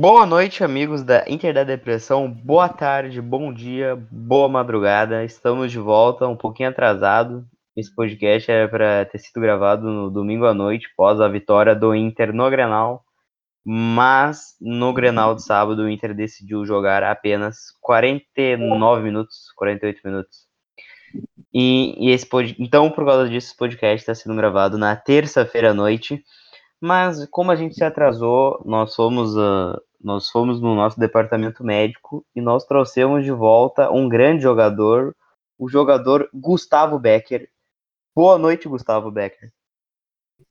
Boa noite, amigos da Inter da Depressão. Boa tarde, bom dia, boa madrugada. Estamos de volta, um pouquinho atrasado. Esse podcast era para ter sido gravado no domingo à noite, após a vitória do Inter no Grenal. Mas no Grenal de sábado, o Inter decidiu jogar apenas 49 minutos, 48 minutos. E, e esse pod... Então, por causa disso, esse podcast está sendo gravado na terça-feira à noite. Mas como a gente se atrasou, nós fomos, uh, nós fomos no nosso departamento médico e nós trouxemos de volta um grande jogador, o jogador Gustavo Becker. Boa noite, Gustavo Becker.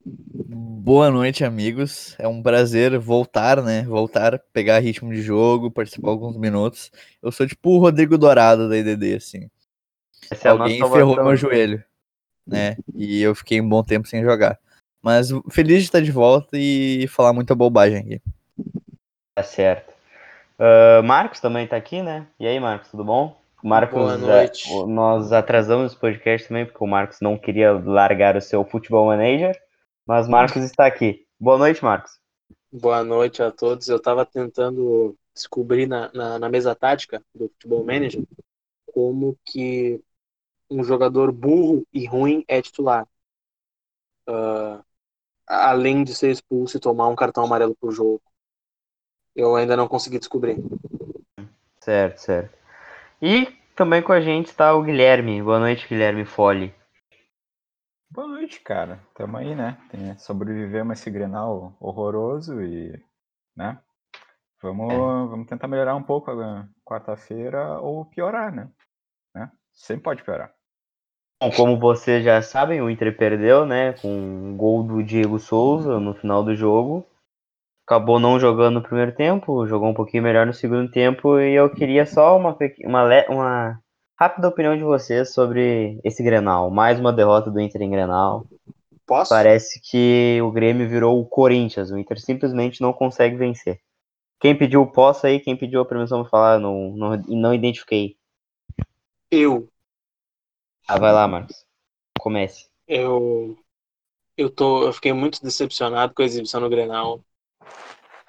Boa noite, amigos. É um prazer voltar, né? Voltar, pegar ritmo de jogo, participar alguns minutos. Eu sou tipo o Rodrigo Dourado da IDD, assim. Essa é Alguém é ferrou meu joelho, né? E eu fiquei um bom tempo sem jogar. Mas feliz de estar de volta e falar muita bobagem aqui. Tá certo. Uh, Marcos também tá aqui, né? E aí, Marcos, tudo bom? Marcos, Boa noite. Uh, nós atrasamos esse podcast também, porque o Marcos não queria largar o seu futebol manager, mas Marcos está aqui. Boa noite, Marcos. Boa noite a todos. Eu estava tentando descobrir na, na, na, mesa tática do futebol manager como que um jogador burro e ruim é titular. Uh, além de ser expulso e tomar um cartão amarelo por jogo. Eu ainda não consegui descobrir. Certo, certo. E também com a gente está o Guilherme. Boa noite, Guilherme Fole. Boa noite, cara. Tamo aí, né? Tem, sobrevivemos esse Grenal horroroso e, né? Vamos, é. vamos tentar melhorar um pouco quarta-feira ou piorar, né? né? Sempre pode piorar. Bom, como vocês já sabem, o Inter perdeu, né? Com um gol do Diego Souza no final do jogo. Acabou não jogando no primeiro tempo, jogou um pouquinho melhor no segundo tempo. E eu queria só uma, uma, uma rápida opinião de vocês sobre esse Grenal. Mais uma derrota do Inter em Grenal. Posso? Parece que o Grêmio virou o Corinthians. O Inter simplesmente não consegue vencer. Quem pediu o posso aí, quem pediu a permissão para falar, não, não, não identifiquei. Eu. Ah, vai lá, Marcos. Comece. Eu eu tô, eu fiquei muito decepcionado com a exibição no Grenal.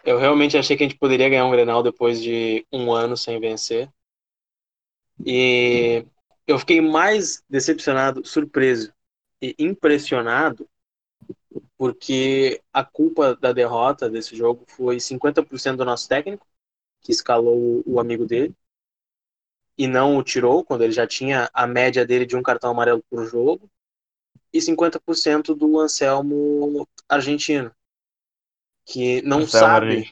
Eu realmente achei que a gente poderia ganhar um Grenal depois de um ano sem vencer. E eu fiquei mais decepcionado, surpreso e impressionado porque a culpa da derrota desse jogo foi 50% do nosso técnico, que escalou o amigo dele, e não o tirou quando ele já tinha a média dele de um cartão amarelo por jogo, e 50% do Anselmo argentino, que não Anselmo sabe.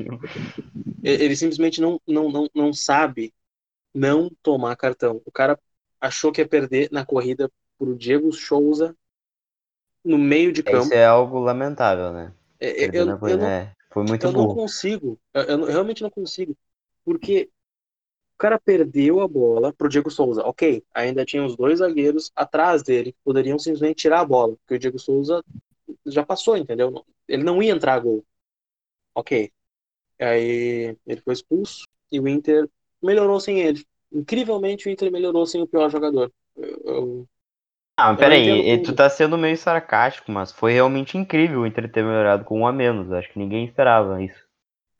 Ele simplesmente não, não, não, não sabe não tomar cartão. O cara achou que ia perder na corrida pro Diego Souza no meio de campo. Isso é algo lamentável, né? É, é eu, eu, eu, não, é, foi muito eu não consigo. Eu, eu, realmente não consigo. Porque o cara perdeu a bola pro Diego Souza. Ok, ainda tinha os dois zagueiros atrás dele que poderiam simplesmente tirar a bola, porque o Diego Souza já passou, entendeu? Ele não ia entrar a gol. Ok. Aí ele foi expulso e o Inter melhorou sem ele. Incrivelmente o Inter melhorou sem o pior jogador. Eu, eu, ah, peraí, tu tá sendo meio sarcástico, mas foi realmente incrível o Inter ter melhorado com um a menos. Acho que ninguém esperava isso.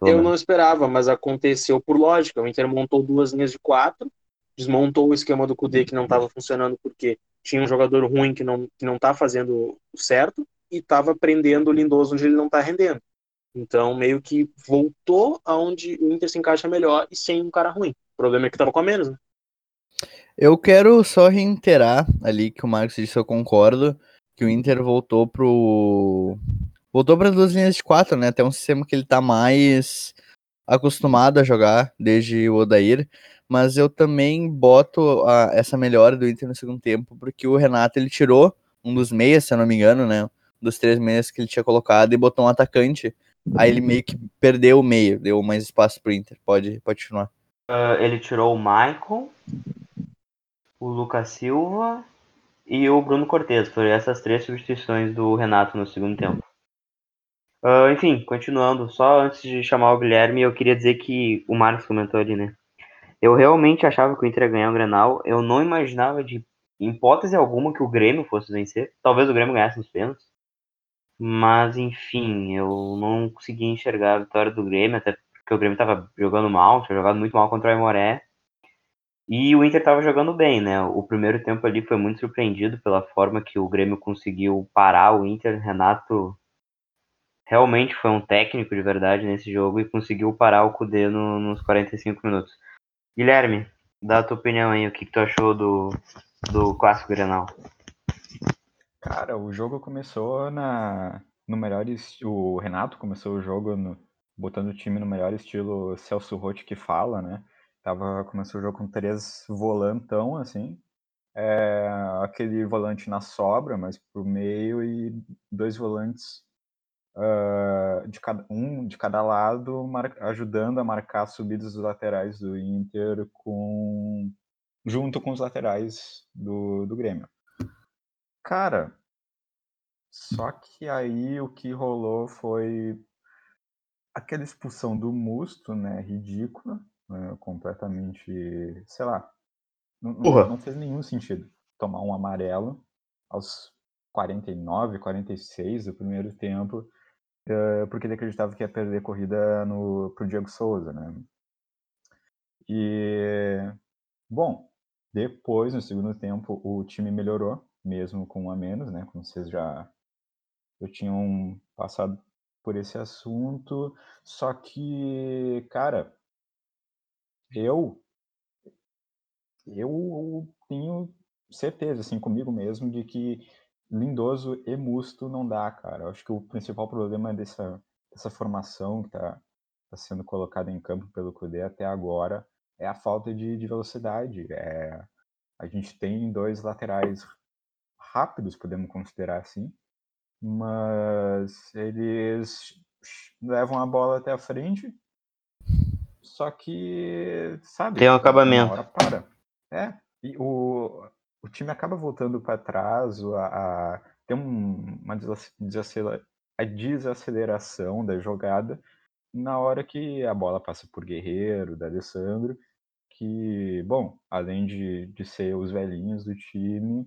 Eu não esperava, mas aconteceu por lógica. O Inter montou duas linhas de quatro, desmontou o esquema do Kudê que não estava funcionando porque tinha um jogador ruim que não, que não tá fazendo o certo e estava prendendo o Lindoso onde ele não está rendendo. Então, meio que voltou aonde o Inter se encaixa melhor e sem um cara ruim. O problema é que estava com a menos, né? Eu quero só reiterar ali que o Marcos disse, eu concordo, que o Inter voltou pro voltou para duas linhas de quatro, né? Até um sistema que ele tá mais acostumado a jogar desde o Odair, mas eu também boto a, essa melhora do Inter no segundo tempo, porque o Renato ele tirou um dos meias, se eu não me engano, né? Dos três meias que ele tinha colocado e botou um atacante. Aí ele meio que perdeu o meio, deu mais espaço pro Inter. Pode, pode continuar. Uh, ele tirou o Michael, o Lucas Silva e o Bruno Cortes. Foram essas três substituições do Renato no segundo tempo. Uh, enfim, continuando, só antes de chamar o Guilherme, eu queria dizer que o Marcos comentou ali, né? Eu realmente achava que o Inter ia ganhar o Grenal. Eu não imaginava de hipótese alguma que o Grêmio fosse vencer. Talvez o Grêmio ganhasse nos pênaltis. Mas enfim, eu não consegui enxergar a vitória do Grêmio, até porque o Grêmio tava jogando mal, tinha jogado muito mal contra o Aimoré. E o Inter tava jogando bem, né? O primeiro tempo ali foi muito surpreendido pela forma que o Grêmio conseguiu parar o Inter. Renato realmente foi um técnico de verdade nesse jogo e conseguiu parar o Cudê no, nos 45 minutos. Guilherme, dá a tua opinião aí, o que, que tu achou do, do Clássico Grenal? Cara, o jogo começou na, no melhor O Renato começou o jogo no, botando o time no melhor estilo Celso Rotti que fala, né? Tava, começou o jogo com três volantão, assim. É, aquele volante na sobra, mas por meio, e dois volantes uh, de cada, um de cada lado, mar, ajudando a marcar as subidas dos laterais do Inter com, junto com os laterais do, do Grêmio. Cara, só que aí o que rolou foi aquela expulsão do Musto, né, ridícula, né, completamente, sei lá, não, não, fez nenhum sentido tomar um amarelo aos 49, 46 do primeiro tempo, uh, porque ele acreditava que ia perder corrida no, pro Diego Souza, né. E, bom, depois, no segundo tempo, o time melhorou, mesmo com um a menos, né, como vocês já, já tinham passado por esse assunto, só que, cara, eu eu tenho certeza, assim, comigo mesmo, de que Lindoso e Musto não dá, cara. Eu acho que o principal problema dessa, dessa formação que está tá sendo colocada em campo pelo Cudê até agora é a falta de, de velocidade. É, a gente tem dois laterais rápidos, podemos considerar assim, mas eles levam a bola até a frente, só que, sabe? Tem um acabamento. Hora para. É, e o, o time acaba voltando para trás, a, a, tem um, uma desacelera, a desaceleração da jogada na hora que a bola passa por Guerreiro, da Alessandro, que, bom, além de, de ser os velhinhos do time,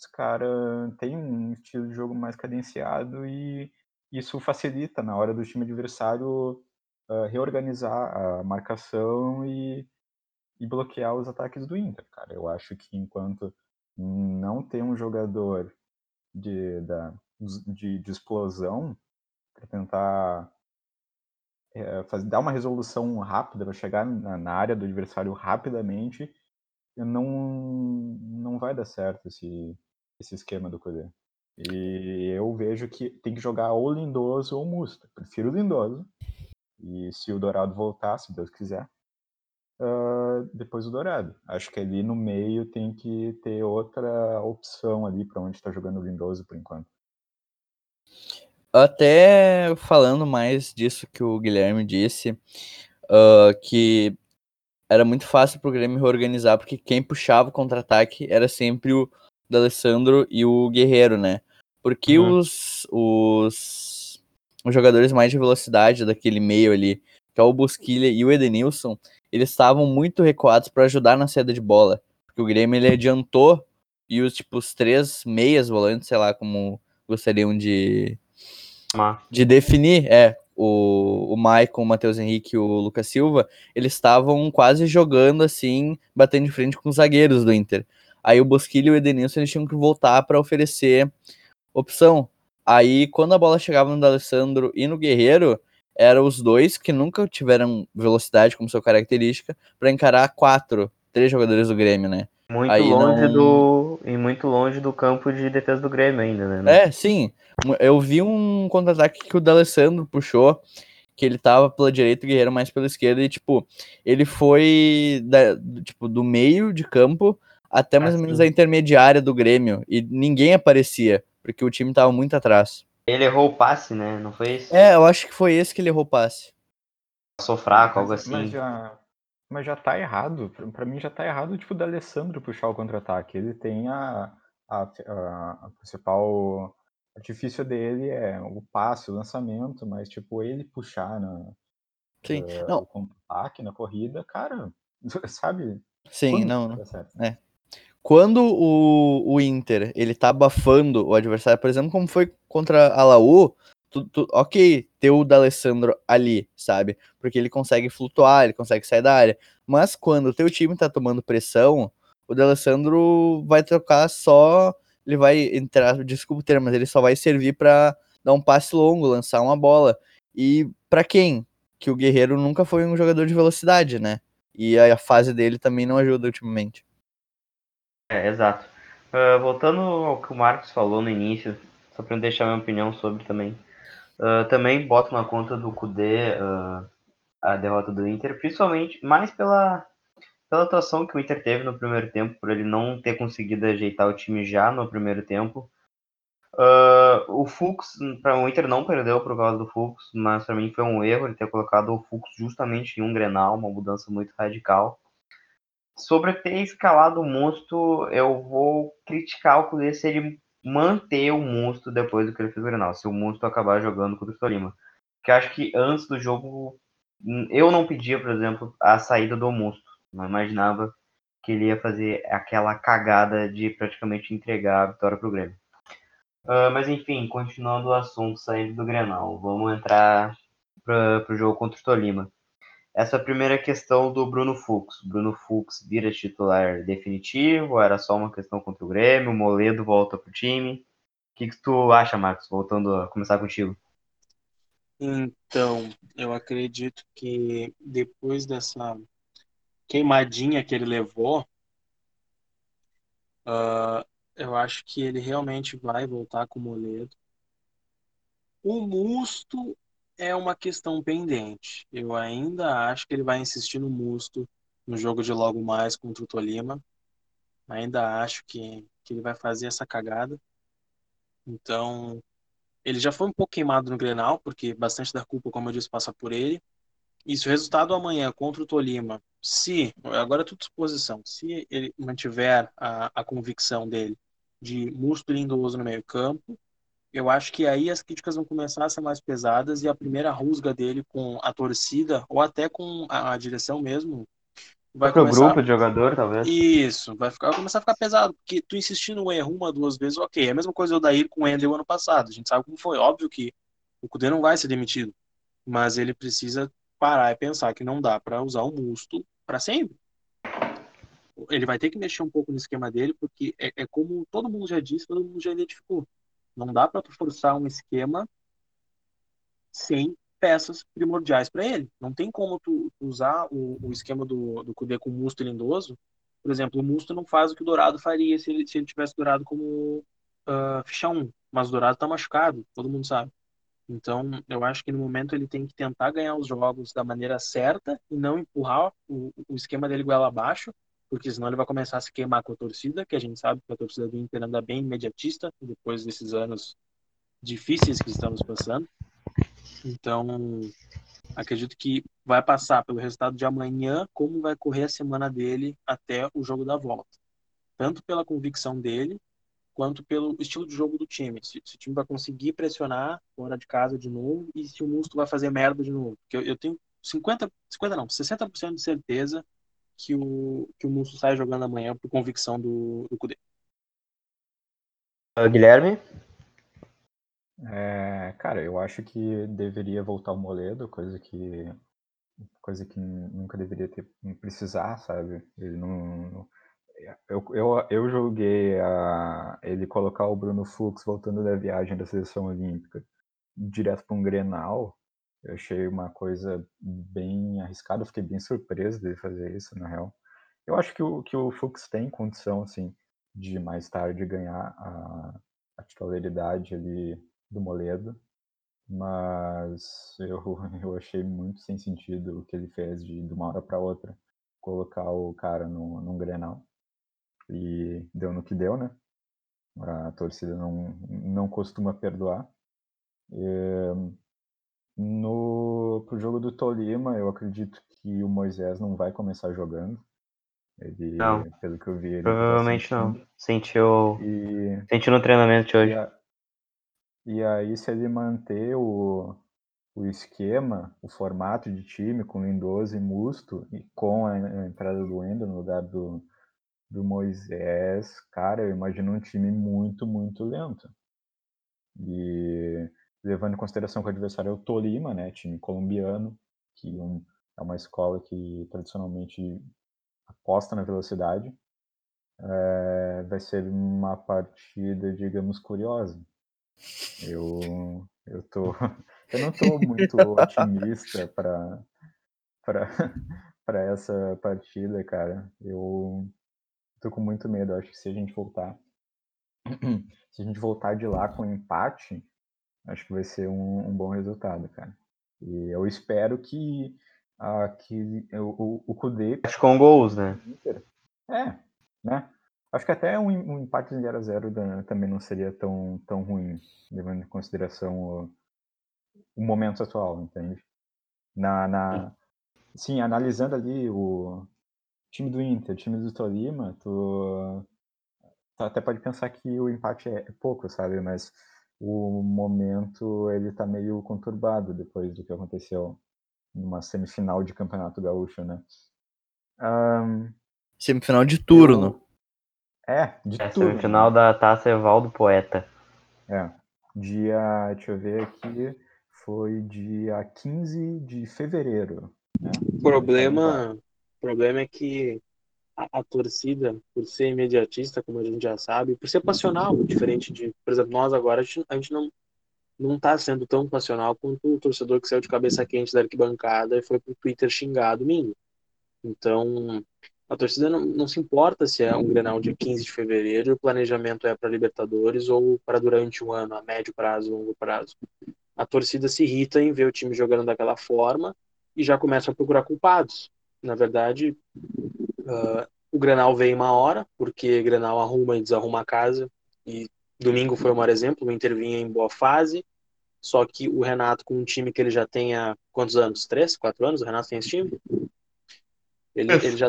os caras têm um estilo de jogo mais cadenciado e isso facilita na hora do time adversário uh, reorganizar a marcação e, e bloquear os ataques do Inter, cara. Eu acho que enquanto não tem um jogador de, da, de, de explosão para tentar é, fazer, dar uma resolução rápida para chegar na, na, área do adversário rapidamente, não, não vai dar certo esse, esse esquema do Cudê. E eu vejo que tem que jogar ou Lindoso ou Musta. Prefiro o Lindoso. E se o Dourado voltar, se Deus quiser, uh, depois o Dourado. Acho que ali no meio tem que ter outra opção ali para onde está jogando o Lindoso por enquanto. Até falando mais disso que o Guilherme disse, uh, que era muito fácil pro Grêmio reorganizar, porque quem puxava o contra-ataque era sempre o D'Alessandro e o Guerreiro, né? Porque uhum. os, os, os jogadores mais de velocidade daquele meio ali, que é o Busquilha e o Edenilson, eles estavam muito recuados para ajudar na saída de bola. Porque o Grêmio ele adiantou e os, tipo, os três meias volantes, sei lá como gostariam de, de definir, é, o, o Maicon, o Matheus Henrique e o Lucas Silva, eles estavam quase jogando assim, batendo de frente com os zagueiros do Inter. Aí o Bosquilha e o Edenilson eles tinham que voltar para oferecer opção. Aí quando a bola chegava no D'Alessandro e no Guerreiro, eram os dois que nunca tiveram velocidade como sua característica para encarar quatro, três jogadores do Grêmio, né? Muito Aí longe não... do e muito longe do campo de defesa do Grêmio ainda, né? É, sim. Eu vi um contra-ataque que o D'Alessandro puxou, que ele tava pela direita, o Guerreiro mais pela esquerda e tipo, ele foi da, tipo do meio de campo até mais ou menos a intermediária do Grêmio e ninguém aparecia, porque o time tava muito atrás. Ele errou o passe, né? Não foi isso? É, eu acho que foi esse que ele errou o passe. Passou fraco, algo assim. Mas já, mas já tá errado. Pra mim já tá errado, tipo, da Alessandro puxar o contra-ataque. Ele tem a, a, a, a principal artifício dele é o passe, o lançamento, mas tipo, ele puxar na, Sim, uh, não. o contra-ataque na corrida, cara, sabe? Sim, não, não. É. Quando o, o Inter ele tá abafando o adversário, por exemplo, como foi contra a Laú, tu, tu, ok, ter o D'Alessandro ali, sabe? Porque ele consegue flutuar, ele consegue sair da área. Mas quando o teu time tá tomando pressão, o D'Alessandro vai trocar só. Ele vai entrar, desculpa o termo, mas ele só vai servir para dar um passe longo, lançar uma bola. E para quem? Que o Guerreiro nunca foi um jogador de velocidade, né? E a fase dele também não ajuda ultimamente. É, exato. Uh, voltando ao que o Marcos falou no início, só para deixar minha opinião sobre também. Uh, também boto na conta do Kudê uh, a derrota do Inter, principalmente mais pela, pela atuação que o Inter teve no primeiro tempo, por ele não ter conseguido ajeitar o time já no primeiro tempo. Uh, o Fux, para o Inter não perdeu por causa do Fux, mas para mim foi um erro ele ter colocado o Fux justamente em um Grenal, uma mudança muito radical. Sobre ter escalado o Musto, eu vou criticar o Kudê se ele manter o Musto depois do que ele fez o Grenal, se o Musto acabar jogando contra o Tolima. Porque acho que antes do jogo, eu não pedia, por exemplo, a saída do Musto. Não imaginava que ele ia fazer aquela cagada de praticamente entregar a vitória para o Grêmio. Uh, mas enfim, continuando o assunto, saindo do Grenal, vamos entrar para o jogo contra o Tolima. Essa primeira questão do Bruno Fux. Bruno Fux vira titular definitivo? Era só uma questão contra o Grêmio? O Moledo volta pro time? O que, que tu acha, Marcos? Voltando a começar contigo. Então, eu acredito que depois dessa queimadinha que ele levou, uh, eu acho que ele realmente vai voltar com o Moledo. O Musto é uma questão pendente. Eu ainda acho que ele vai insistir no Musto no jogo de logo mais contra o Tolima. Ainda acho que, que ele vai fazer essa cagada. Então, ele já foi um pouco queimado no Grenal, porque bastante da culpa, como eu disse, passa por ele. E se o resultado amanhã contra o Tolima, se, agora é tudo disposição, se ele mantiver a, a convicção dele de Musto Lindoso no meio campo, eu acho que aí as críticas vão começar a ser mais pesadas e a primeira rusga dele com a torcida, ou até com a, a direção mesmo, vai Pro começar... grupo de jogador, talvez. Isso, vai, ficar, vai começar a ficar pesado, porque tu insistir no erro uma, duas vezes, ok. É a mesma coisa o Daír com o Endel ano passado. A gente sabe como foi. Óbvio que o Cudê não vai ser demitido, mas ele precisa parar e pensar que não dá para usar o Musto para sempre. Ele vai ter que mexer um pouco no esquema dele, porque é, é como todo mundo já disse, todo mundo já identificou. Não dá para tu forçar um esquema sem peças primordiais para ele. Não tem como tu usar o, o esquema do, do Kudê com Musto Lindoso. Por exemplo, o Musto não faz o que o Dourado faria se ele, se ele tivesse Dourado como uh, ficha 1. Mas o Dourado tá machucado, todo mundo sabe. Então, eu acho que no momento ele tem que tentar ganhar os jogos da maneira certa e não empurrar o, o esquema dele goela abaixo, porque senão ele vai começar a se queimar com a torcida, que a gente sabe que a torcida do Inter anda bem imediatista depois desses anos difíceis que estamos passando. Então, acredito que vai passar pelo resultado de amanhã, como vai correr a semana dele até o jogo da volta. Tanto pela convicção dele, quanto pelo estilo de jogo do time. Se, se, o time vai conseguir pressionar fora de casa de novo e se o Musto vai fazer merda de novo. Porque eu, eu tenho 50, 50 não, 60% de certeza que o, que o Musto sai jogando amanhã por convicção do, do Cudê. Uh, Guilherme? É, cara, eu acho que deveria voltar o Moledo, coisa que coisa que nunca deveria ter precisar, sabe? Ele não, eu, eu, eu julguei a, ele colocar o Bruno Fux voltando da viagem da seleção olímpica direto para um Grenal. Eu achei uma coisa bem arriscada, fiquei bem surpreso dele fazer isso, na real. Eu acho que o, que o Fux tem condição, assim, de mais tarde ganhar a, a titularidade ali do Moledo, mas eu, eu achei muito sem sentido o que ele fez de, de uma hora para outra colocar o cara no, num Grenal e deu no que deu, né? A torcida não, não costuma perdoar. E, no pro jogo do Tolima, eu acredito que o Moisés não vai começar jogando. Ele, não. pelo que eu vi, ele tá provavelmente não. Sentiu, e, sentiu no treinamento de hoje. E, a, e aí, se ele manter o, o esquema, o formato de time com Lindoso e Musto e com a entrada do Endo no lugar do, do Moisés, cara, eu imagino um time muito, muito lento. E levando em consideração que o adversário é o Tolima, né, time colombiano, que um, é uma escola que tradicionalmente aposta na velocidade. É, vai ser uma partida, digamos, curiosa. Eu, eu, tô, eu não estou muito otimista para para essa partida, cara. Eu tô com muito medo. Eu acho que se a gente voltar se a gente voltar de lá com empate, acho que vai ser um, um bom resultado, cara. E eu espero que, uh, que o, o Kudê... Acho com gols, né? É, né? Acho que até um, um empate 0x0 também não seria tão, tão ruim, levando em consideração o, o momento atual, entende? Na, na, sim, analisando ali o time do Inter, o time do Tolima, tu até pode pensar que o empate é, é pouco, sabe? Mas o momento ele tá meio conturbado depois do que aconteceu numa semifinal de campeonato gaúcho, né? Um, semifinal de turno. Eu... É, de é, turno. Semifinal da Taça Evaldo Poeta. É. Dia, deixa eu ver aqui, foi dia 15 de fevereiro. Né? O problema, problema é que a, torcida, por ser imediatista, como a gente já sabe, por ser passional, diferente de, por exemplo, nós agora, a gente, a gente não não está sendo tão passional quanto o torcedor que saiu de cabeça quente da arquibancada e foi pro Twitter xingar domingo. Então, a torcida não, não se importa se é um Grenal de 15 de fevereiro e o planejamento é para Libertadores ou para durante um ano, a médio prazo, longo prazo. A torcida se irrita em ver o time jogando daquela forma e já começa a procurar culpados. Na verdade, Uh, o Grenal veio uma hora, porque Grenal arruma e desarruma a casa. E domingo foi o maior exemplo, o Inter vinha em boa fase. Só que o Renato, com um time que ele já tem há quantos anos? Três, quatro anos? O Renato tem esse time? Ele, ele, já,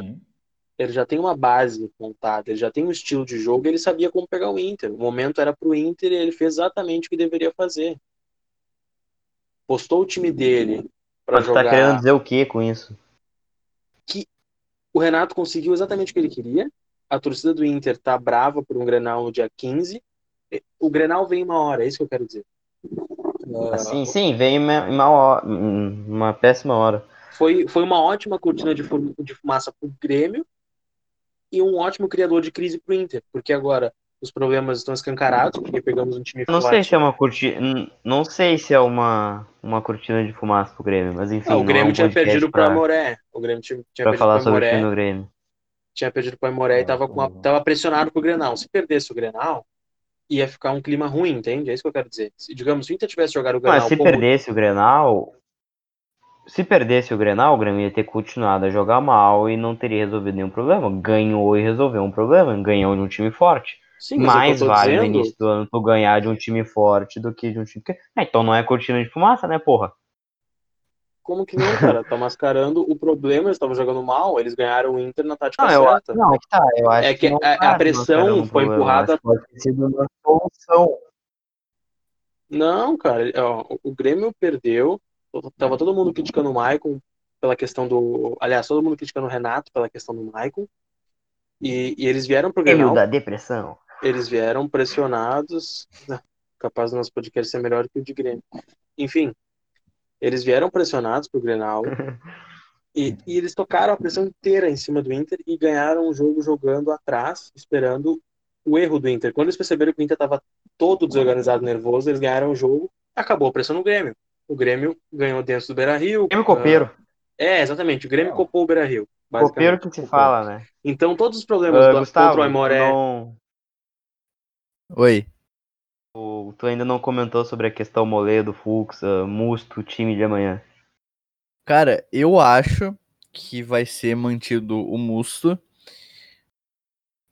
ele já tem uma base montada, ele já tem um estilo de jogo, ele sabia como pegar o Inter. O momento era pro Inter e ele fez exatamente o que deveria fazer. Postou o time dele para tá jogar. Tá querendo dizer o que com isso? O Renato conseguiu exatamente o que ele queria. A torcida do Inter tá brava por um Grenal no dia 15. O Grenal vem uma hora, é isso que eu quero dizer. Uh, sim, sim, vem uma, uma, uma péssima hora. Foi, foi uma ótima cortina de, de fumaça pro Grêmio e um ótimo criador de crise pro Inter, porque agora os problemas estão escancarados, porque pegamos um time não forte. sei se é uma cortina, não sei se é uma, uma cortina de fumaça pro Grêmio, mas enfim. Ah, o Grêmio é um tinha perdido pra... pro Amoré. O Grêmio tinha, tinha pra falar sobre o Grêmio. Tinha perdido pro Amoré e tava, com a, tava pressionado pro Grenal. Se perdesse o Grenal, ia ficar um clima ruim, entende? É isso que eu quero dizer. Se, digamos, se o Inter tivesse jogado o Grenal. Mas se como... perdesse o Grenal, se perdesse o Grenal, o Grêmio ia ter continuado a jogar mal e não teria resolvido nenhum problema. Ganhou e resolveu um problema. Ganhou de um time forte. Sim, mais vale dizendo... no início do ano tu ganhar de um time forte do que de um time. É, então não é cortina de fumaça, né, porra? Como que não, cara? Tá mascarando o problema, eles estavam jogando mal, eles ganharam o Inter na tática não, certa. Eu, não, é que tá, eu acho é que, que a, a, pressão foi problema, empurrada. Pode ter sido uma solução. Não, cara, ó, o Grêmio perdeu. Tava todo mundo criticando o Maicon pela questão do. Aliás, todo mundo criticando o Renato pela questão do Maicon. E, e eles vieram pro Grêmio. da depressão eles vieram pressionados. Né, capaz do nosso podcast ser melhor que o de Grêmio. Enfim, eles vieram pressionados pro Grenal. e, e, eles tocaram a pressão inteira em cima do Inter e ganharam o jogo jogando atrás, esperando o erro do Inter. Quando eles perceberam que o Inter estava todo desorganizado, nervoso, eles ganharam o jogo, acabou a pressão no Grêmio. O Grêmio ganhou dentro do Beira Rio. Grêmio copeiro. Uh, é, exatamente. O Grêmio copou o Beira Rio. Copeiro que se fala, né? Então todos os problemas uh, do Gustavo, contra o Aimoré. Não, Oi. O, tu ainda não comentou sobre a questão Moledo, Fux, uh, Musto, time de amanhã. Cara, eu acho que vai ser mantido o Musto.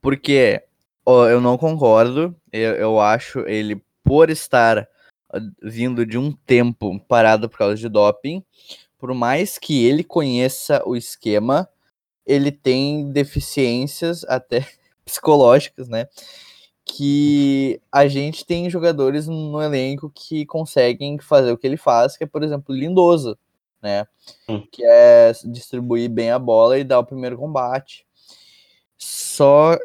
Porque ó, eu não concordo. Eu, eu acho ele, por estar vindo de um tempo parado por causa de doping, por mais que ele conheça o esquema, ele tem deficiências até psicológicas, né? Que a gente tem jogadores no elenco que conseguem fazer o que ele faz, que é, por exemplo, Lindoso, né? Hum. Que é distribuir bem a bola e dar o primeiro combate. Só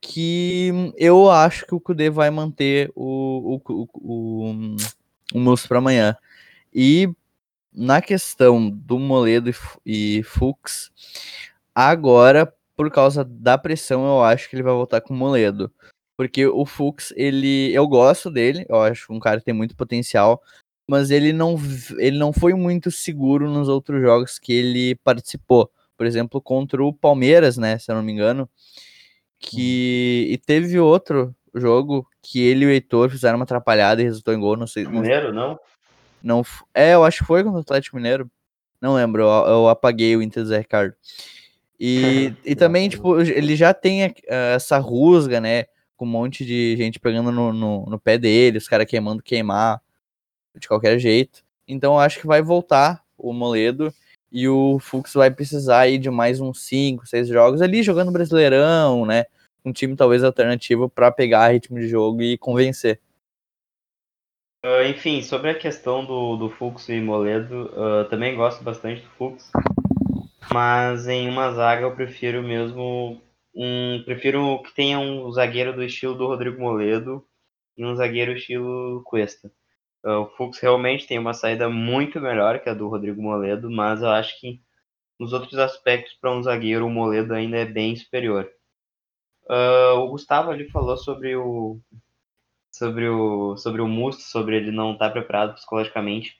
que eu acho que o Kudê vai manter o, o, o, um Musto para amanhã. E na questão do Moledo e, e Fux, agora, por causa da pressão, eu acho que ele vai voltar com o Moledo. Porque o Fux, ele. Eu gosto dele, eu acho um cara que tem muito potencial, mas ele não, ele não foi muito seguro nos outros jogos que ele participou. Por exemplo, contra o Palmeiras, né? Se eu não me engano. Que. E teve outro jogo que ele e o Heitor fizeram uma atrapalhada e resultou em gol. Não sei. Mineiro, não? Não, é, eu acho que foi contra o Atlético Mineiro. Não lembro, eu, eu apaguei o Inter Zé Ricardo. E, e também, tipo, ele já tem uh, essa rusga, né? Com um monte de gente pegando no, no, no pé dele, os caras queimando queimar de qualquer jeito. Então eu acho que vai voltar o Moledo e o Fux vai precisar aí de mais uns 5, 6 jogos ali jogando Brasileirão, né? Um time talvez alternativo para pegar ritmo de jogo e convencer. Uh, enfim, sobre a questão do, do Fux e Moledo, uh, também gosto bastante do Fux, mas em uma zaga eu prefiro mesmo prefiro que tenha um zagueiro do estilo do Rodrigo Moledo e um zagueiro estilo Cuesta. Uh, o Fux realmente tem uma saída muito melhor que a do Rodrigo Moledo, mas eu acho que nos outros aspectos para um zagueiro o Moledo ainda é bem superior. Uh, o Gustavo ali falou sobre o sobre o sobre o Musto, sobre ele não estar tá preparado psicologicamente.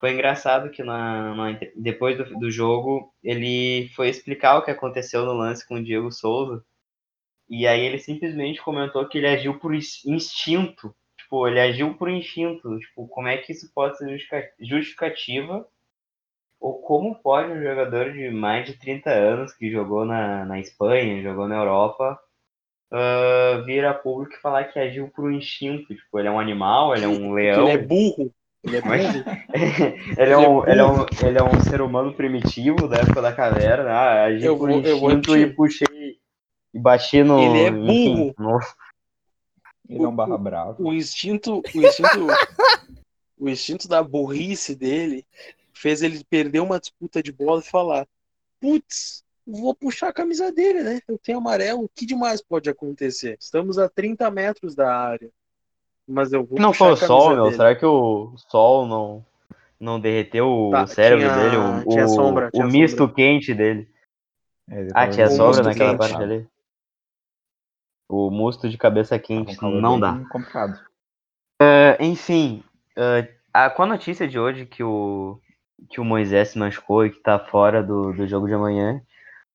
Foi engraçado que na, na depois do, do jogo ele foi explicar o que aconteceu no lance com o Diego Souza e aí ele simplesmente comentou que ele agiu por instinto tipo, ele agiu por instinto. Tipo, como é que isso pode ser justificativa? Ou como pode um jogador de mais de 30 anos que jogou na, na Espanha, jogou na Europa, uh, vir a público e falar que agiu por instinto? Tipo, ele é um animal, ele é um leão. Ele é burro. Ele é burro. ele, é um, ele, é um, ele é um ser humano primitivo da época da caverna. Ah, agi eu por vou, instinto e puxei e bati no. Ele é burro. No... Ele é um barra bravo. O instinto, o instinto, o instinto da burrice dele fez ele perder uma disputa de bola e falar: putz, vou puxar a camisa dele, né? Eu tenho amarelo, o que demais pode acontecer? Estamos a 30 metros da área. Mas eu vou Não foi o sol, meu. Será que o sol não, não derreteu tá, o cérebro tinha, dele? O, tinha sombra, o misto sombra. quente dele. É, ah, tinha sombra naquela quente. parte ali. O musto de cabeça quente tá não dá. Complicado. Uh, enfim, uh, a, com a notícia de hoje que o, que o Moisés se machucou e que tá fora do, do jogo de amanhã,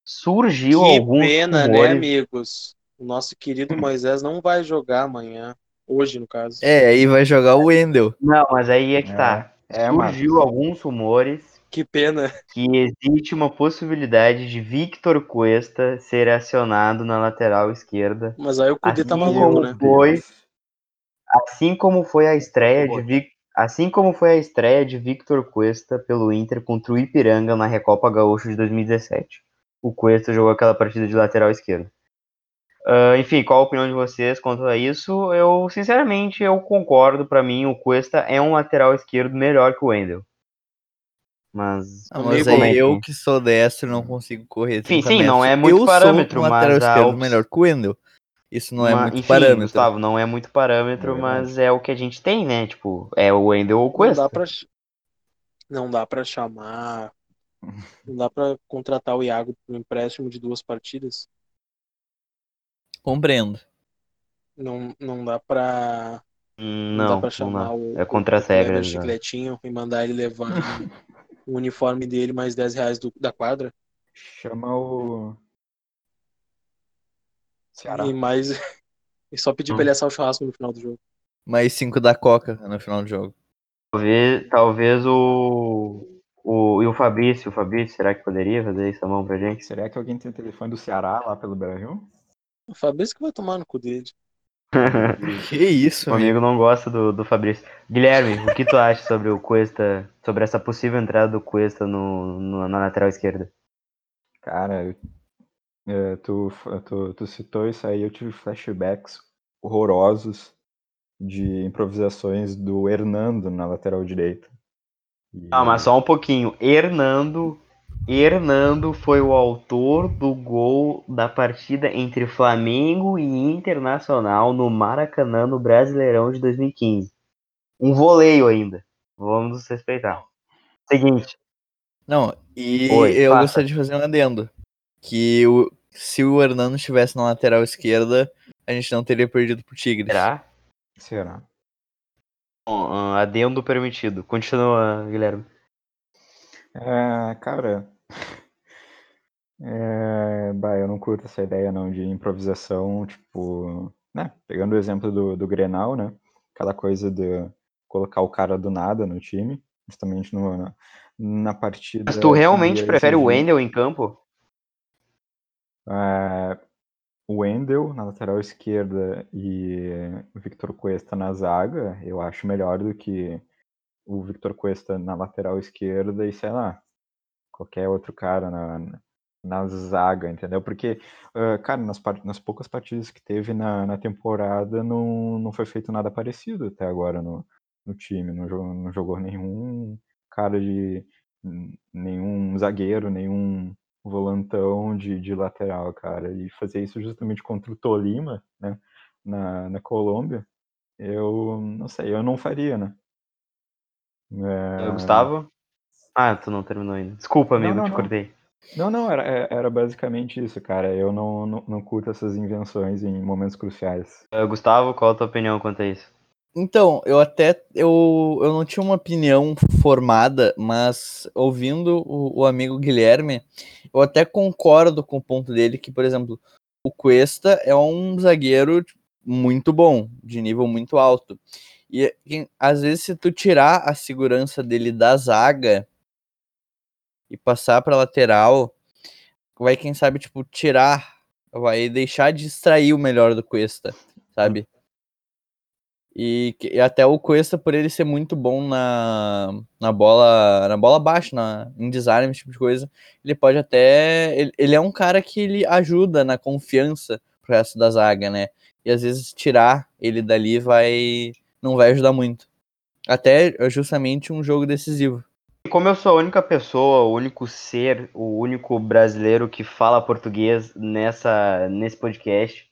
surgiu que alguns pena, né, amigos? O nosso querido Moisés não vai jogar amanhã. Hoje, no caso. É, aí vai jogar o Wendel. Não, mas aí é que tá. É, é surgiu alguns rumores que pena. Que existe uma possibilidade de Victor Cuesta ser acionado na lateral esquerda. Mas aí o Cudê assim tá maluco, né? Foi, assim como foi a estreia de Vic, assim como foi a estreia de Victor Cuesta pelo Inter contra o Ipiranga na Recopa Gaúcho de 2017. O Cuesta jogou aquela partida de lateral esquerdo. Uh, enfim, qual a opinião de vocês quanto a isso? Eu, sinceramente, eu concordo. Para mim, o Cuesta é um lateral esquerdo melhor que o Wendel. Mas, ah, mas aí eu que sou destro não consigo correr. Sim, sim, não é muito eu parâmetro, sou um mas a op... melhor que o Wendel. Isso não é muito enfim, parâmetro. Gustavo, não é muito parâmetro, é mas é o que a gente tem, né? Tipo, é o Wendel ou o Cuesta. Não dá pra, não dá pra chamar. Não dá pra contratar o Iago por um empréstimo de duas partidas. Compreendo. Não, não dá pra. Não, não dá pra chamar não. o. É contra as regras. O chicletinho e mandar ele levar o uniforme dele mais 10 reais do, da quadra. Chama o. Ceará. E mais. e só pedir hum. pra ele assar o churrasco no final do jogo. Mais 5 da Coca no final do jogo. Talvez, talvez o. O, e o Fabrício, o Fabrício, será que poderia fazer isso a mão pra gente? Será que alguém tem o telefone do Ceará lá pelo Brasil? O Fabrício que vai tomar no cu dele. que isso, O amigo não gosta do, do Fabrício. Guilherme, o que tu acha sobre o Cuesta, sobre essa possível entrada do Cuesta no, no na lateral esquerda? Cara, é, tu, tu, tu citou isso aí, eu tive flashbacks horrorosos de improvisações do Hernando na lateral direita. E... Ah, mas só um pouquinho. Hernando Hernando foi o autor do gol da partida entre Flamengo e Internacional no Maracanã no Brasileirão de 2015. um voleio ainda. Vamos nos respeitar. Seguinte. Não, e Oi, eu faça. gostaria de fazer um adendo. Que o, se o Hernando estivesse na lateral esquerda, a gente não teria perdido pro Tigres. Será? Será? Bom, ah, adendo permitido. Continua, Guilherme. É, cara. É, bah, eu não curto essa ideia não de improvisação, tipo, né? Pegando o exemplo do, do Grenal, né? Aquela coisa de colocar o cara do nada no time, justamente no, na, partida. Mas tu realmente prefere o Wendel em campo? é, o Wendel na lateral esquerda e o Victor Cuesta na zaga, eu acho melhor do que o Victor Cuesta na lateral esquerda e sei lá, qualquer outro cara na, na- zaga, entendeu? Porque, ah, cara, nas, nas poucas partidas que teve na, na temporada não, não foi feito nada parecido até agora no, no time. Não jogou, não jogou nenhum cara de. nenhum zagueiro, nenhum volantão de, de lateral, cara. E fazer isso justamente contra o Tolima, né? Na, na Colômbia, eu não sei, eu não faria, né? É, Ah, Gustavo? Ah, tu não terminou ainda. Desculpa, amigo, não, te não. cortei. Não, não, era, é- era basicamente isso, cara. Eu não, não, não curto essas invenções em momentos cruciais. Ah, Gustavo, qual a tua opinião quanto a isso? Então, eu até eu, eu não tinha uma opinião formada, mas ouvindo o, o amigo Guilherme, eu até concordo com o ponto dele que, por exemplo, o Cuesta é um zagueiro muito bom, de nível muito alto. E às vezes se tu tirar a segurança dele da zaga e passar para lateral, vai quem sabe tipo tirar, vai deixar de extrair o melhor do Cuesta, sabe? E, e até o Cuesta, por ele ser muito bom na, na bola na bola baixa, na, em desarme, esse tipo de coisa, ele pode até. Ele, ele é um cara que ele ajuda na confiança pro resto da zaga, né? E às vezes tirar ele dali vai. não vai ajudar muito. Até é justamente um jogo decisivo. Como eu sou a única pessoa, o único ser, o único brasileiro que fala português nessa, nesse podcast,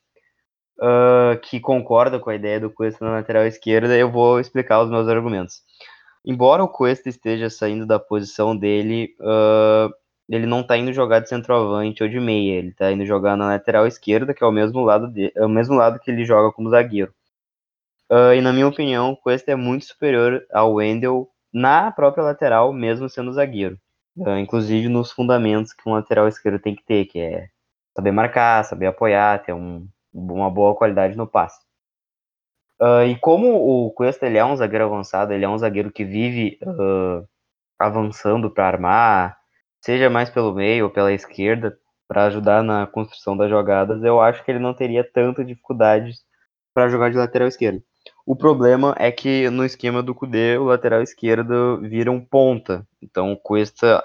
ah, que concorda com a ideia do Cuesta na lateral esquerda, eu vou explicar os meus argumentos. Embora o Cuesta esteja saindo da posição dele, ah, ele não tá indo jogar de centroavante ou de meia, ele tá indo jogar na lateral esquerda, que é o mesmo lado, de, é o mesmo lado que ele joga como zagueiro. Ah, e na minha opinião, o Cuesta é muito superior ao Wendel na própria lateral, mesmo sendo zagueiro. Ah, inclusive nos fundamentos que um lateral esquerdo tem que ter, que é saber marcar, saber apoiar, ter um, uma boa qualidade no passe. Ah, e como o Cuesta ele é um zagueiro avançado, ele é um zagueiro que vive ah, avançando para armar, seja mais pelo meio ou pela esquerda, para ajudar na construção das jogadas, eu acho que ele não teria tanta dificuldade para jogar de lateral esquerdo. O problema é que no esquema do Kudê, o lateral esquerdo vira um ponta. Então o Cuesta,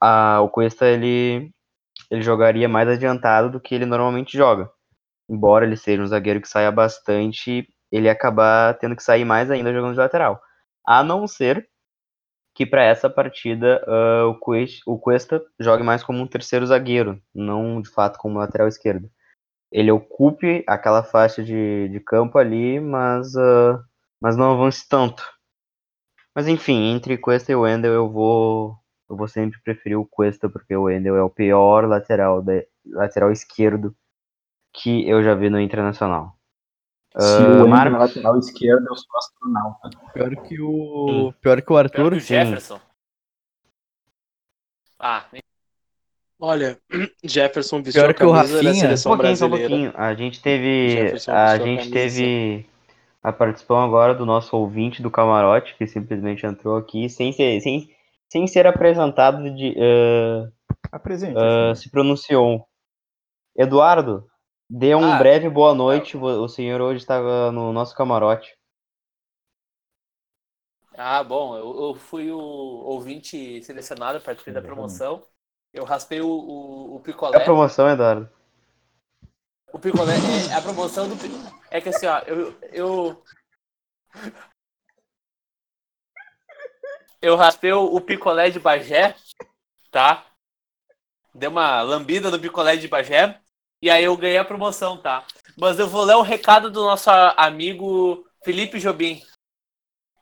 a, o Cuesta ele, ele jogaria mais adiantado do que ele normalmente joga. Embora ele seja um zagueiro que saia bastante, ele acabar tendo que sair mais ainda jogando de lateral. A não ser que para essa partida ah, o, Cuesta, o Cuesta jogue mais como um terceiro zagueiro, não de fato como lateral esquerdo ele ocupe aquela faixa de, de campo ali, mas, uh, mas não avance tanto. Mas enfim, entre Cuesta e Wendel eu vou eu vou sempre preferir o Cuesta, porque o Wendel é o pior lateral, de, lateral esquerdo que eu já vi no Internacional. Se Ah, o Marcos? na lateral esquerda, eu sou astronauta. Pior que o. Pior que o Arthur. Pior que o sim. Jefferson. Ah, nem- Olha, Jefferson vestiu Pior a que o camisa da um seleção pouquinho, só um brasileira. pouquinho. A gente teve. A a gente camisa. teve a participação agora do nosso ouvinte do camarote, que simplesmente entrou aqui sem ser, sem, sem ser apresentado de. ah, Apresente. ah, assim. se pronunciou. Eduardo, dê um Ah, breve boa noite. vo- O senhor hoje está no nosso camarote. Ah, bom, eu, eu fui o ouvinte selecionado para participar da promoção. Eu raspei o, o, o É picolé. a promoção, Eduardo. O picolé é a promoção do. É que assim, ó, eu. Eu, eu raspei o, picolé de Bagé, tá? Dei uma lambida no picolé de Bagé. E aí eu ganhei a promoção, tá? Mas eu vou ler o recado do nosso amigo Felipe Jobim.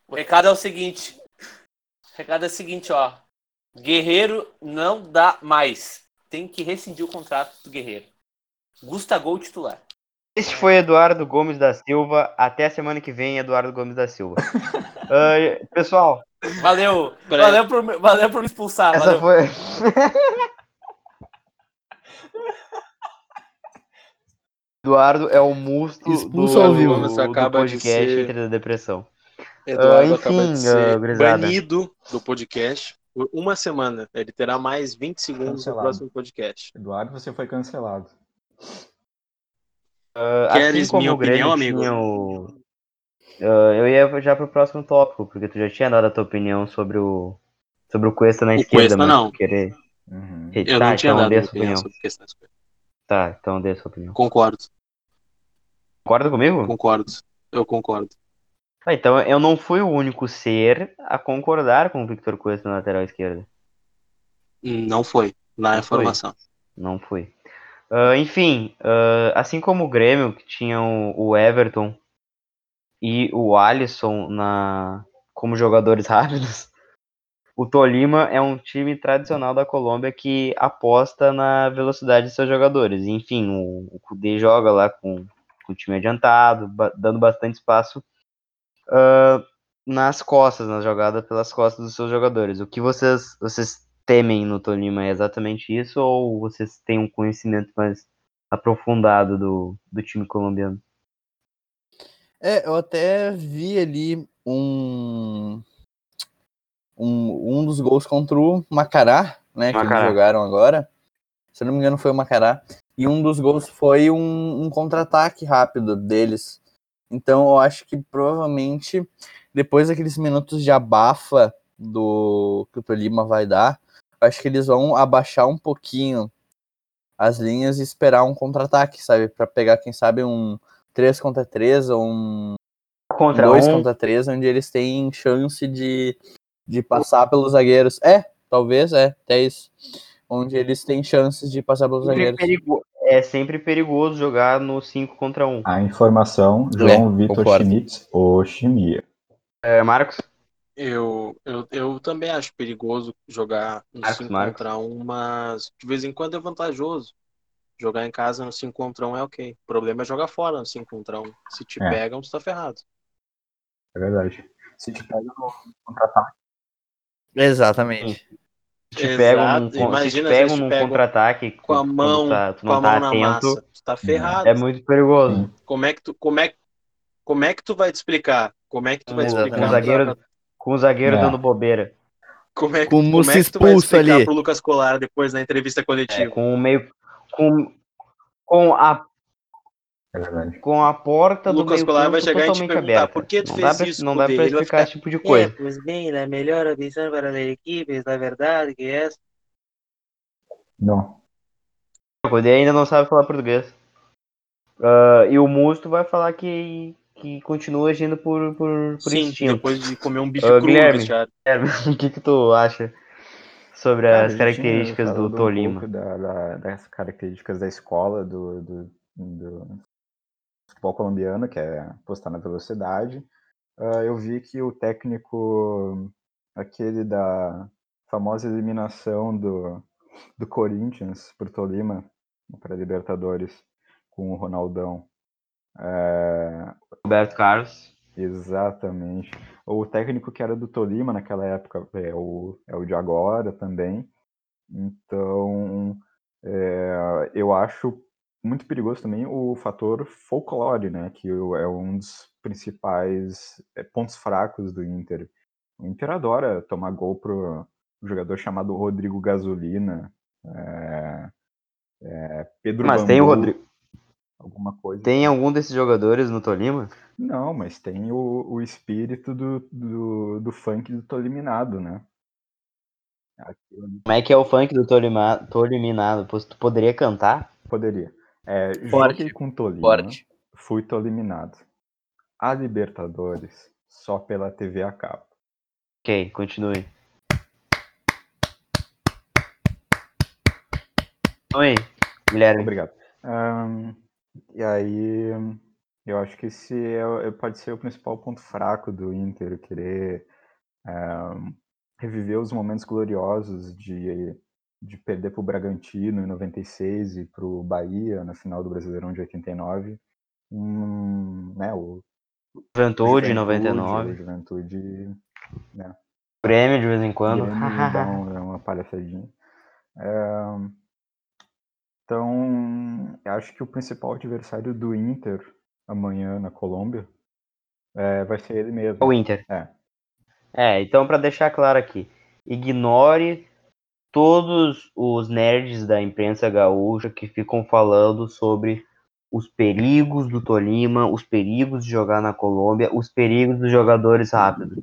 O recado é o seguinte. O recado é o seguinte, ó. Guerreiro não dá mais. Tem que rescindir o contrato do Guerreiro. Gustavo titular. Este foi Eduardo Gomes da Silva. Até a semana que vem, Eduardo Gomes da Silva. Ah, pessoal, Valeu. Valeu, por, me- valeu por me expulsar. essa valeu. foi. Eduardo é o musto Expulso do, ao vivo. do, acaba de podcast ser- Entre da Depressão. Eduardo Ah, acaba enfim, de ser ah, gurizada. banido do podcast por uma semana. Ele terá mais 20 segundos Cancelado. no próximo podcast. Eduardo, você foi cancelado. Ah, Queres assim como minha o opinião, amigo? o... Ah, eu ia já pro próximo tópico, porque tu já tinha dado a tua opinião sobre o sobre o Cuesta na O esquerda, Cuesta mas não. querer... Uhum. Eu tá, não tinha então dado dê sua opinião sobre. Tá, então dê a sua opinião. Concordo, Concorda comigo? concordo. Eu concordo. Ah, então eu não fui o único ser a concordar com o Victor Cuesta na lateral esquerda. Não foi na Não foi. informação. Não fui. Ah, enfim, ah, assim como o Grêmio, que tinha o, o Everton e o Alisson na, como jogadores rápidos, o Tolima é um time tradicional da Colômbia que aposta na velocidade de seus jogadores. Enfim, o, o Kudê joga lá com, com o time adiantado, ba- dando bastante espaço ah, nas costas, na jogada pelas costas dos seus jogadores. O que vocês, vocês temem no Tolima é exatamente isso ou vocês têm um conhecimento mais aprofundado do, do time colombiano? É, eu até vi ali um, um, um dos gols contra o Macará, né? Que Macará. eles jogaram agora. Se eu não me engano, foi o Macará. E um dos gols foi um, um contra-ataque rápido deles. Então eu acho que provavelmente, depois daqueles minutos de abafa do que o Tolima vai dar, acho que eles vão abaixar um pouquinho as linhas e esperar um contra-ataque, sabe? Pra pegar, quem sabe, um 3 contra 3 ou um Contra 2 um, contra 3, onde eles têm chance de, de passar pelos zagueiros. É, talvez, é, é isso. Onde eles têm chances de passar pelos sempre zagueiros. perigo- é sempre perigoso jogar no 5 contra 1. A informação, João Vitor concordo. Schmitz, o Chimia. É, Marcos? Eu, eu, eu também acho perigoso jogar no Marcos, 5 Marcos. contra 1, mas de vez em quando é vantajoso. Jogar em casa no 5 contra 1 é ok. O problema é jogar fora no 5 contra 1. Se te É. pegam, tu tá ferrado. É verdade. Se te pega no contra-ataque, Exatamente. Te Exato. pegam num, se te Imagina pegam se num pegam contra-ataque com a mão, tá- tu com não a tá mão na atento, massa. Tu tá ferrado. é muito perigoso. Como é que tu, como é, como é que tu vai te explicar? Como é que tu vai te Exatamente. explicar? Com o zagueiro, com o zagueiro É. dando bobeira. Como é que, Com o como Musso é que tu vai expulso explicar ali. pro Lucas Colar depois na entrevista É, coletiva? com o meio. Com, com, a, é verdade. com a porta O do Lucas meio Colar vai chegar e te totalmente perguntar, aberta. "Por que tu não fez pra, isso, Não dá Kudê?" pra Ele vai explicar ficar, esse tipo de coisa. pues bem, la melhor opção para a equipe, é verdade que é. Não. O Kudê ainda não sabe falar português. Ah, e o Musto vai falar que, que continua agindo por, por, por Sim, instinto. depois de comer um bife Ô, cru Guilherme. vestiário. o que, que tu acha sobre Cara, as características do um Tolima? pouco da- da- das características da escola do, do, do futebol colombiano, que é apostar na velocidade. Ah, eu vi que o técnico, aquele da famosa eliminação do, do Corinthians por Tolima, para Libertadores, com o Ronaldão. É, Roberto Carlos. Exatamente. O técnico que era do Tolima naquela época é o, é o de agora também. Então, é, eu acho muito perigoso também o fator folclore, né? Que é um dos principais é, pontos fracos do Inter. O Inter adora tomar gol pro jogador chamado Rodrigo Gasolina. é, é, Pedro Mas tem o Bambu, Rodrigo. Alguma coisa. Tem algum desses jogadores no Tolima? Não, mas tem o, o espírito do, do, do funk do Toliminado, né? Aquilo Como é que é o funk do Tolima, Toliminado? Tu poderia cantar? poderia. É, Forte, joguei com Tolima, Forte. fui Toliminado. A Libertadores, só pela TV a cabo. Ok, continue. Oi, Guilherme. Obrigado. Ahn, e aí, Eu acho que esse é, é- pode ser o principal ponto fraco do Inter, querer é, reviver os momentos gloriosos de, de perder para o Bragantino em 96 e para o Bahia na final do Brasileirão de 89. Um, né, o Juventude, o 99. Juventude, né, Grêmio de vez em quando. Dá um- dá uma palhaçadinha. É, então, acho que o principal adversário do Inter amanhã na Colômbia é, vai ser ele mesmo. o Inter. É. É, então pra deixar claro aqui, ignore todos os nerds da imprensa gaúcha que ficam falando sobre os perigos do Tolima, os perigos de jogar na Colômbia, os perigos dos jogadores rápidos.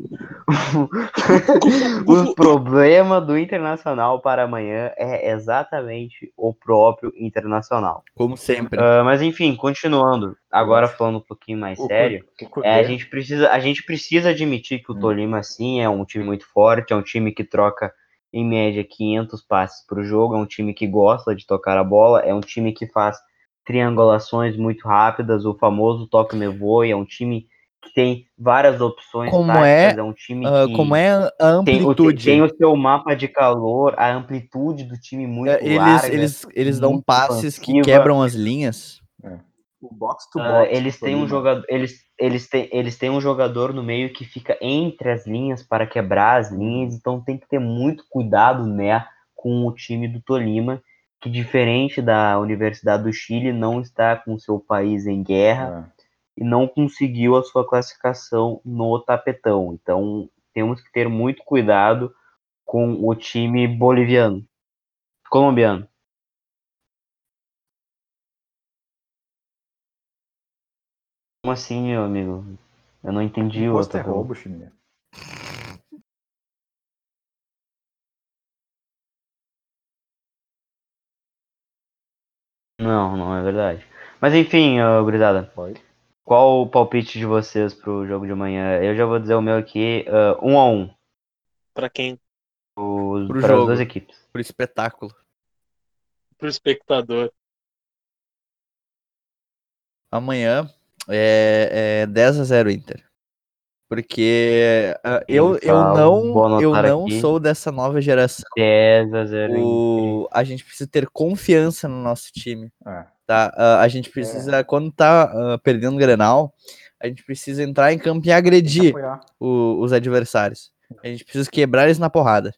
o problema do Internacional para amanhã é exatamente o próprio Internacional. Como sempre. Ah, mas enfim, continuando, agora falando um pouquinho mais O sério. É, a gente precisa, a gente precisa admitir que o Hum. Tolima sim é um time muito forte, é um time que troca em média 500 passes por jogo, é um time que gosta de tocar a bola, é um time que faz triangulações muito rápidas, o famoso toque me voe, é um time que tem várias opções Como táticas, é, um time que como é a tem, amplitude? tem o seu mapa de calor, a amplitude do time muito É, eles, larga. eles, eles dão passes que expansiva. quebram as linhas. o box to Ah, box. eles do têm um Tolima. jogador, eles, eles, têm, eles têm um jogador no meio que fica entre as linhas para quebrar as linhas, então tem que ter muito cuidado, né, com o time do Tolima, que diferente da Universidade do Chile, não está com seu país em guerra É. e não conseguiu a sua classificação no tapetão. Então temos que ter muito cuidado com o time boliviano, colombiano. Como assim, meu amigo? Eu não entendi o Imposto é outro. roubo, Chiminha. Não, não é verdade. Mas enfim, ô, gurizada, Pode. qual o palpite de vocês pro jogo de amanhã? Eu já vou dizer o meu aqui, ah, um a um, Pra quem? os, Pro para as jogo. duas equipes. Por espetáculo. Pro espectador. Amanhã é, é 10 a 0 Inter. Porque ah, eu, eu não, eu não aqui. sou dessa nova geração. 10 a 0. O, a gente precisa ter confiança no nosso time. É. Tá? Ah, a gente precisa, quando tá ah, perdendo o Grenal, a gente precisa entrar em campo e agredir o- os adversários. A gente precisa quebrar eles na porrada.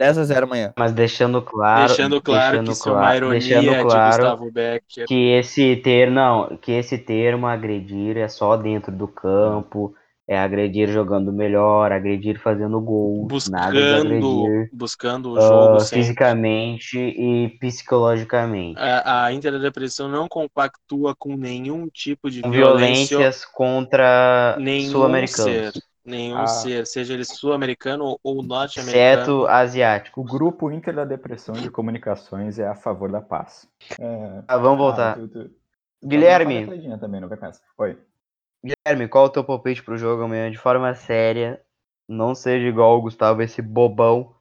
10 a 0 amanhã. Mas deixando claro, deixando claro deixando que isso é claro- uma ironia deixando de claro Gustavo Becker. que esse termo, não, que esse termo agredir é só dentro do campo, é agredir jogando melhor, agredir fazendo de Buscando, agredir buscando o ah, jogo sem. fisicamente e psicologicamente. A, a Inter da Depressão não compactua com nenhum tipo de violência, violências contra sul-americanos. Nenhum Ah. ser, seja ele sul-americano ou- ou norte-americano. exceto asiático. O grupo Inter da Depressão de Comunicações é a favor da paz. É, Ah, vamos voltar. tu- tu- Guilherme, também, não. Oi. Guilherme, qual o teu palpite pro jogo amanhã de forma séria? Não seja igual o Gustavo, esse bobão.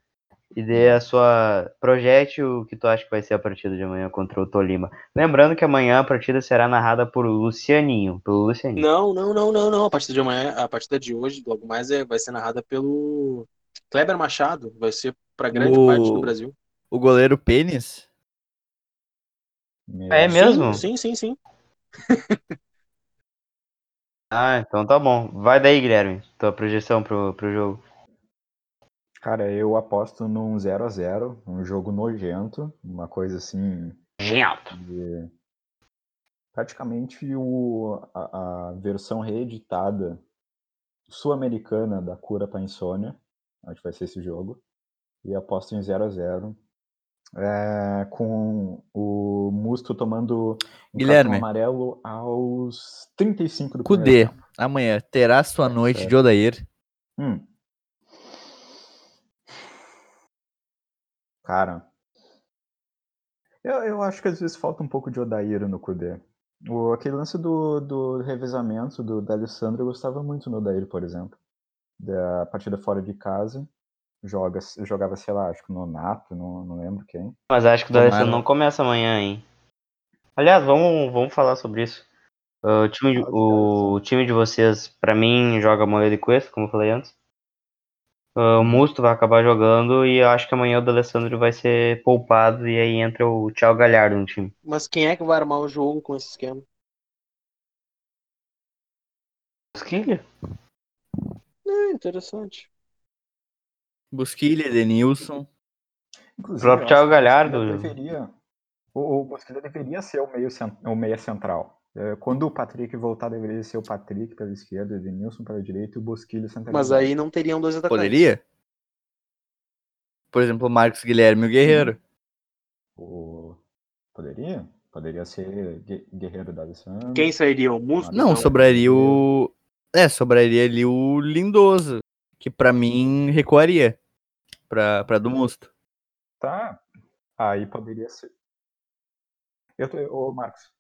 E dê a sua. Projete o que tu acha que vai ser a partida de amanhã contra o Tolima. Lembrando que amanhã a partida será narrada por Lucianinho. Pelo Lucianinho. Não, não, não, não, não. A partida de amanhã, a partida de hoje, logo mais, é, vai ser narrada pelo Kleber Machado. Vai ser para grande O- parte do Brasil. O goleiro Pênis. É mesmo? Sim, sim, sim. Ah, então tá bom. Vai daí, Guilherme. Tua projeção pro, pro jogo. Cara, eu aposto num 0 a 0 um jogo nojento, uma coisa assim de praticamente o, a, a versão reeditada sul-americana da cura para insônia. Acho que vai ser esse jogo. E aposto em 0 a 0 é, com o Musto tomando um Guilherme. cartão amarelo aos 35 do primeiro Cudê, amanhã terá sua noite Certo. de Odair. Hum. Cara, eu, eu acho que às vezes falta um pouco de Odair no Kudê. O, aquele lance do, do revezamento do D'Alessandro eu gostava muito no Odair, por exemplo. Da partida fora de casa, joga, jogava, sei lá, acho que no Nato, não, não lembro quem. Mas acho que o não começa amanhã, hein? Aliás, vamos, vamos falar sobre isso. Ah, o, time de, Ah, o time de vocês, pra mim, joga Moeda e Cuesta, como eu falei antes. Ah, o Musto vai acabar jogando e eu acho que amanhã o D'Alessandro vai ser poupado e aí entra o Thiago Galhardo no time. Mas quem é que vai armar o jogo com esse esquema? Busquilha? É interessante. Busquilha, Edenilson. Inclusive, próprio Thiago o Galhardo. Deveria, o, o Bosquilha deveria ser o, meio, o meia central. É, Quando o Patrick voltar, deveria ser o Patrick pela esquerda, o Edenilson pela direita e o Bosquilha centralizado. Mas aí não teriam dois atacantes. Poderia? Por exemplo, o Marcos Guilherme e o Guerreiro. O... Poderia? Poderia ser Gue- Guerreiro da Alessandro. Quem sairia? O Musto? Não, Não, sobraria o. É, sobraria ali o Lindoso. Que pra mim recuaria. Pra, pra do Musto. Tá. Aí poderia ser. Eu tô... Ô, Marcos.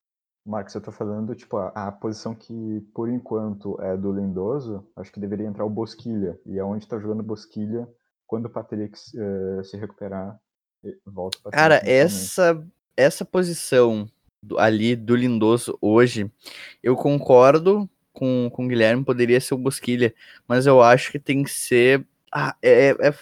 Marcos, eu tô falando, tipo, a, a posição que, por enquanto, é do Lindoso, acho que deveria entrar o Bosquilha. E aonde tá jogando o Bosquilha, quando o Patrick eh, se recuperar, eh, volta o Patrick. Cara, essa, essa posição do- ali do Lindoso hoje, eu concordo com, com o Guilherme, poderia ser o Bosquilha, mas eu acho que tem que ser. Ah, é, é,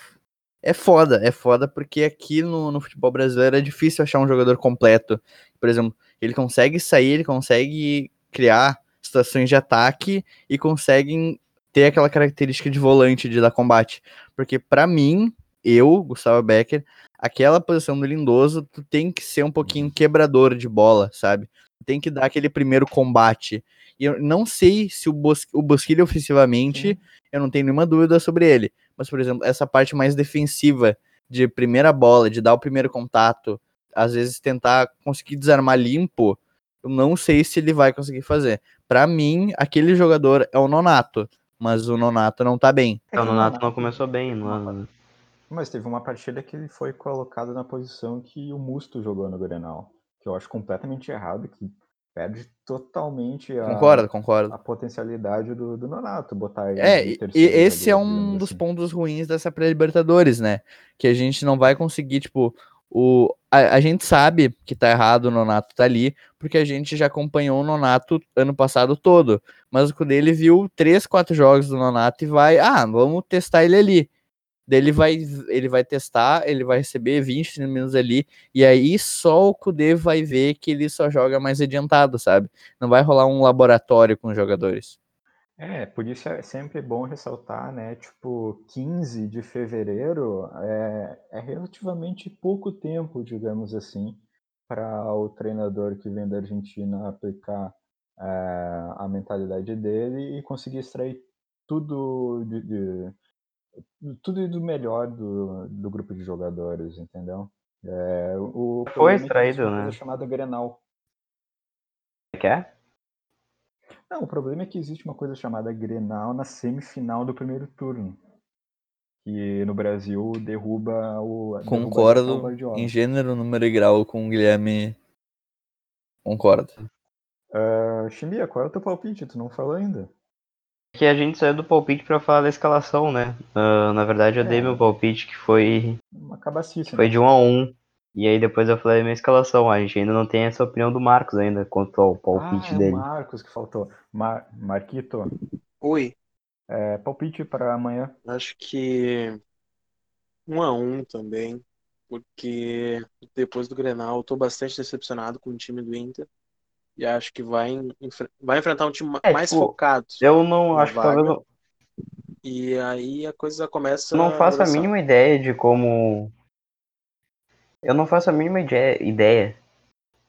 é foda, é foda, porque aqui no, no futebol brasileiro é difícil achar um jogador completo. Por exemplo, ele consegue sair, ele consegue criar situações de ataque e consegue ter aquela característica de volante, de dar combate. Porque pra mim, eu, Gustavo Becker, aquela posição do Lindoso, tu tem que ser um pouquinho quebrador de bola, sabe? Tu tem que dar aquele primeiro combate. E eu não sei se o, Bos o Bosquilha ofensivamente, eu não tenho nenhuma dúvida sobre ele. Mas, por exemplo, essa parte mais defensiva de primeira bola, de dar o primeiro contato, às vezes tentar conseguir desarmar limpo, eu não sei se ele vai conseguir fazer. Pra mim, aquele jogador é o Nonato, mas o Nonato não tá bem. É, o Nonato não começou bem ano. né? Mas teve uma partida que ele foi colocado na posição que o Musto jogou no Grenal. Que eu acho completamente errado, que perde totalmente a, Concordo, concordo. a potencialidade do, do Nonato, botar ele É, e, e esse é um dos assim. pontos ruins dessa pré-libertadores, né? Que a gente não vai conseguir, tipo, o, a, a gente sabe que tá errado o Nonato tá ali, porque a gente já acompanhou o Nonato ano passado todo. Mas o Cudê, ele viu três, quatro jogos do Nonato e vai, ah, vamos testar ele ali. Daí ele vai, ele vai testar, ele vai receber 20 30 minutos ali, e aí só o Kudê vai ver que ele só joga mais adiantado, sabe? Não vai rolar um laboratório com os jogadores. É, por isso é sempre bom ressaltar, né? Tipo, 15 de fevereiro é, é relativamente pouco tempo, digamos assim, para o treinador que vem da Argentina aplicar é, a mentalidade dele e conseguir extrair tudo de, de- tudo do melhor do, do grupo de jogadores, entendeu? É, o Foi é que extraído, né? coisa chamada Grenal. Quer? Não, o problema é que existe uma coisa chamada Grenal na semifinal do primeiro turno. Que no Brasil derruba o. derruba Concordo Guardiola. em gênero, número e grau com o Guilherme. Concordo. Ah, Chimia, qual é o teu palpite? Tu não falou ainda. Que a gente saiu do palpite pra falar da escalação, né? Ah, na verdade, eu dei É. meu palpite que foi, Uma cabacice, foi né? de 1 a 1 E aí depois eu falei a minha escalação. A gente ainda não tem essa opinião do Marcos ainda quanto ao palpite ah, é dele. o Marcos que faltou. Mar Marquito, Oi, é, palpite para amanhã. acho que um a um também, porque depois do Grenal eu tô bastante decepcionado com o time do Inter e acho que vai, enfre- vai enfrentar um time É, mais tipo, focado. Eu não acho que talvez E aí a coisa começa eu não faço a mínima ideia de como. Eu não faço a mínima ide- ideia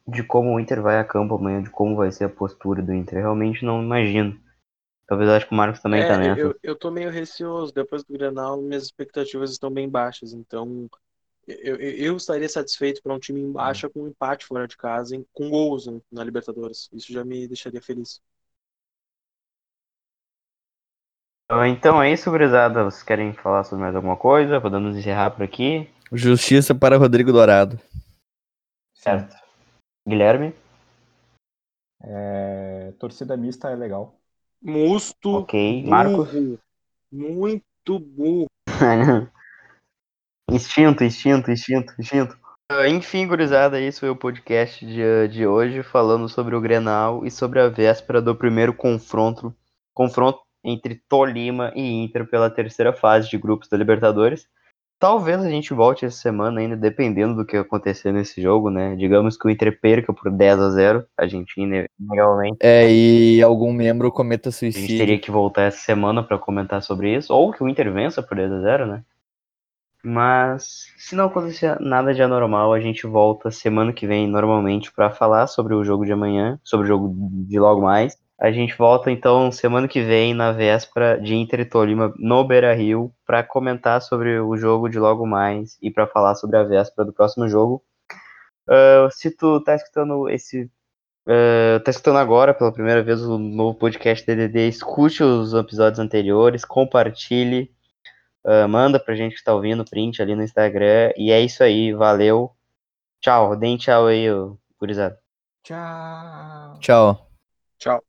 de como o Inter vai a campo amanhã, de como vai ser a postura do Inter. Eu realmente não imagino. Talvez eu acho que o Marcos também É, tá nessa. eu, eu tô meio receoso. Depois do Grenal, minhas expectativas estão bem baixas. Então, eu, eu, eu estaria satisfeito para um time em baixa com um empate fora de casa, em- com gols né, na Libertadores. Isso já me deixaria feliz. Então é isso, gurizada. Vocês querem falar sobre mais alguma coisa? Podemos encerrar por aqui. Justiça para Rodrigo Dourado. Certo. Guilherme? É, torcida mista é legal. Musto, Ok. Marcos? burro, muito burro. instinto, instinto, instinto, instinto. Uh, enfim, gurizada, esse foi o podcast de, de hoje, falando sobre o Grenal e sobre a véspera do primeiro confronto, confronto entre Tolima e Inter pela terceira fase de grupos da Libertadores. Talvez a gente volte essa semana ainda, dependendo do que acontecer nesse jogo, né? Digamos que o Inter perca por 10 a 0 a gente inegavelmente. É, e algum membro cometa A gente suicídio. teria que voltar essa semana para comentar sobre isso, ou que o Inter vença por 10 a 0 né? Mas se não acontecer nada de anormal, a gente volta semana que vem normalmente para falar sobre o jogo de amanhã, sobre o jogo de logo mais. A gente volta então semana que vem, na véspera de Inter e Tolima no Beira Rio, para comentar sobre o jogo de logo mais e para falar sobre a véspera do próximo jogo. Uh, se tu tá escutando esse. Uh, tá escutando agora pela primeira vez o novo podcast DDD, escute os episódios anteriores, compartilhe, uh, manda pra gente que tá ouvindo print ali no Instagram. E é isso aí, valeu. Tchau, deem tchau aí, gurizada. Tchau. Tchau. Tchau.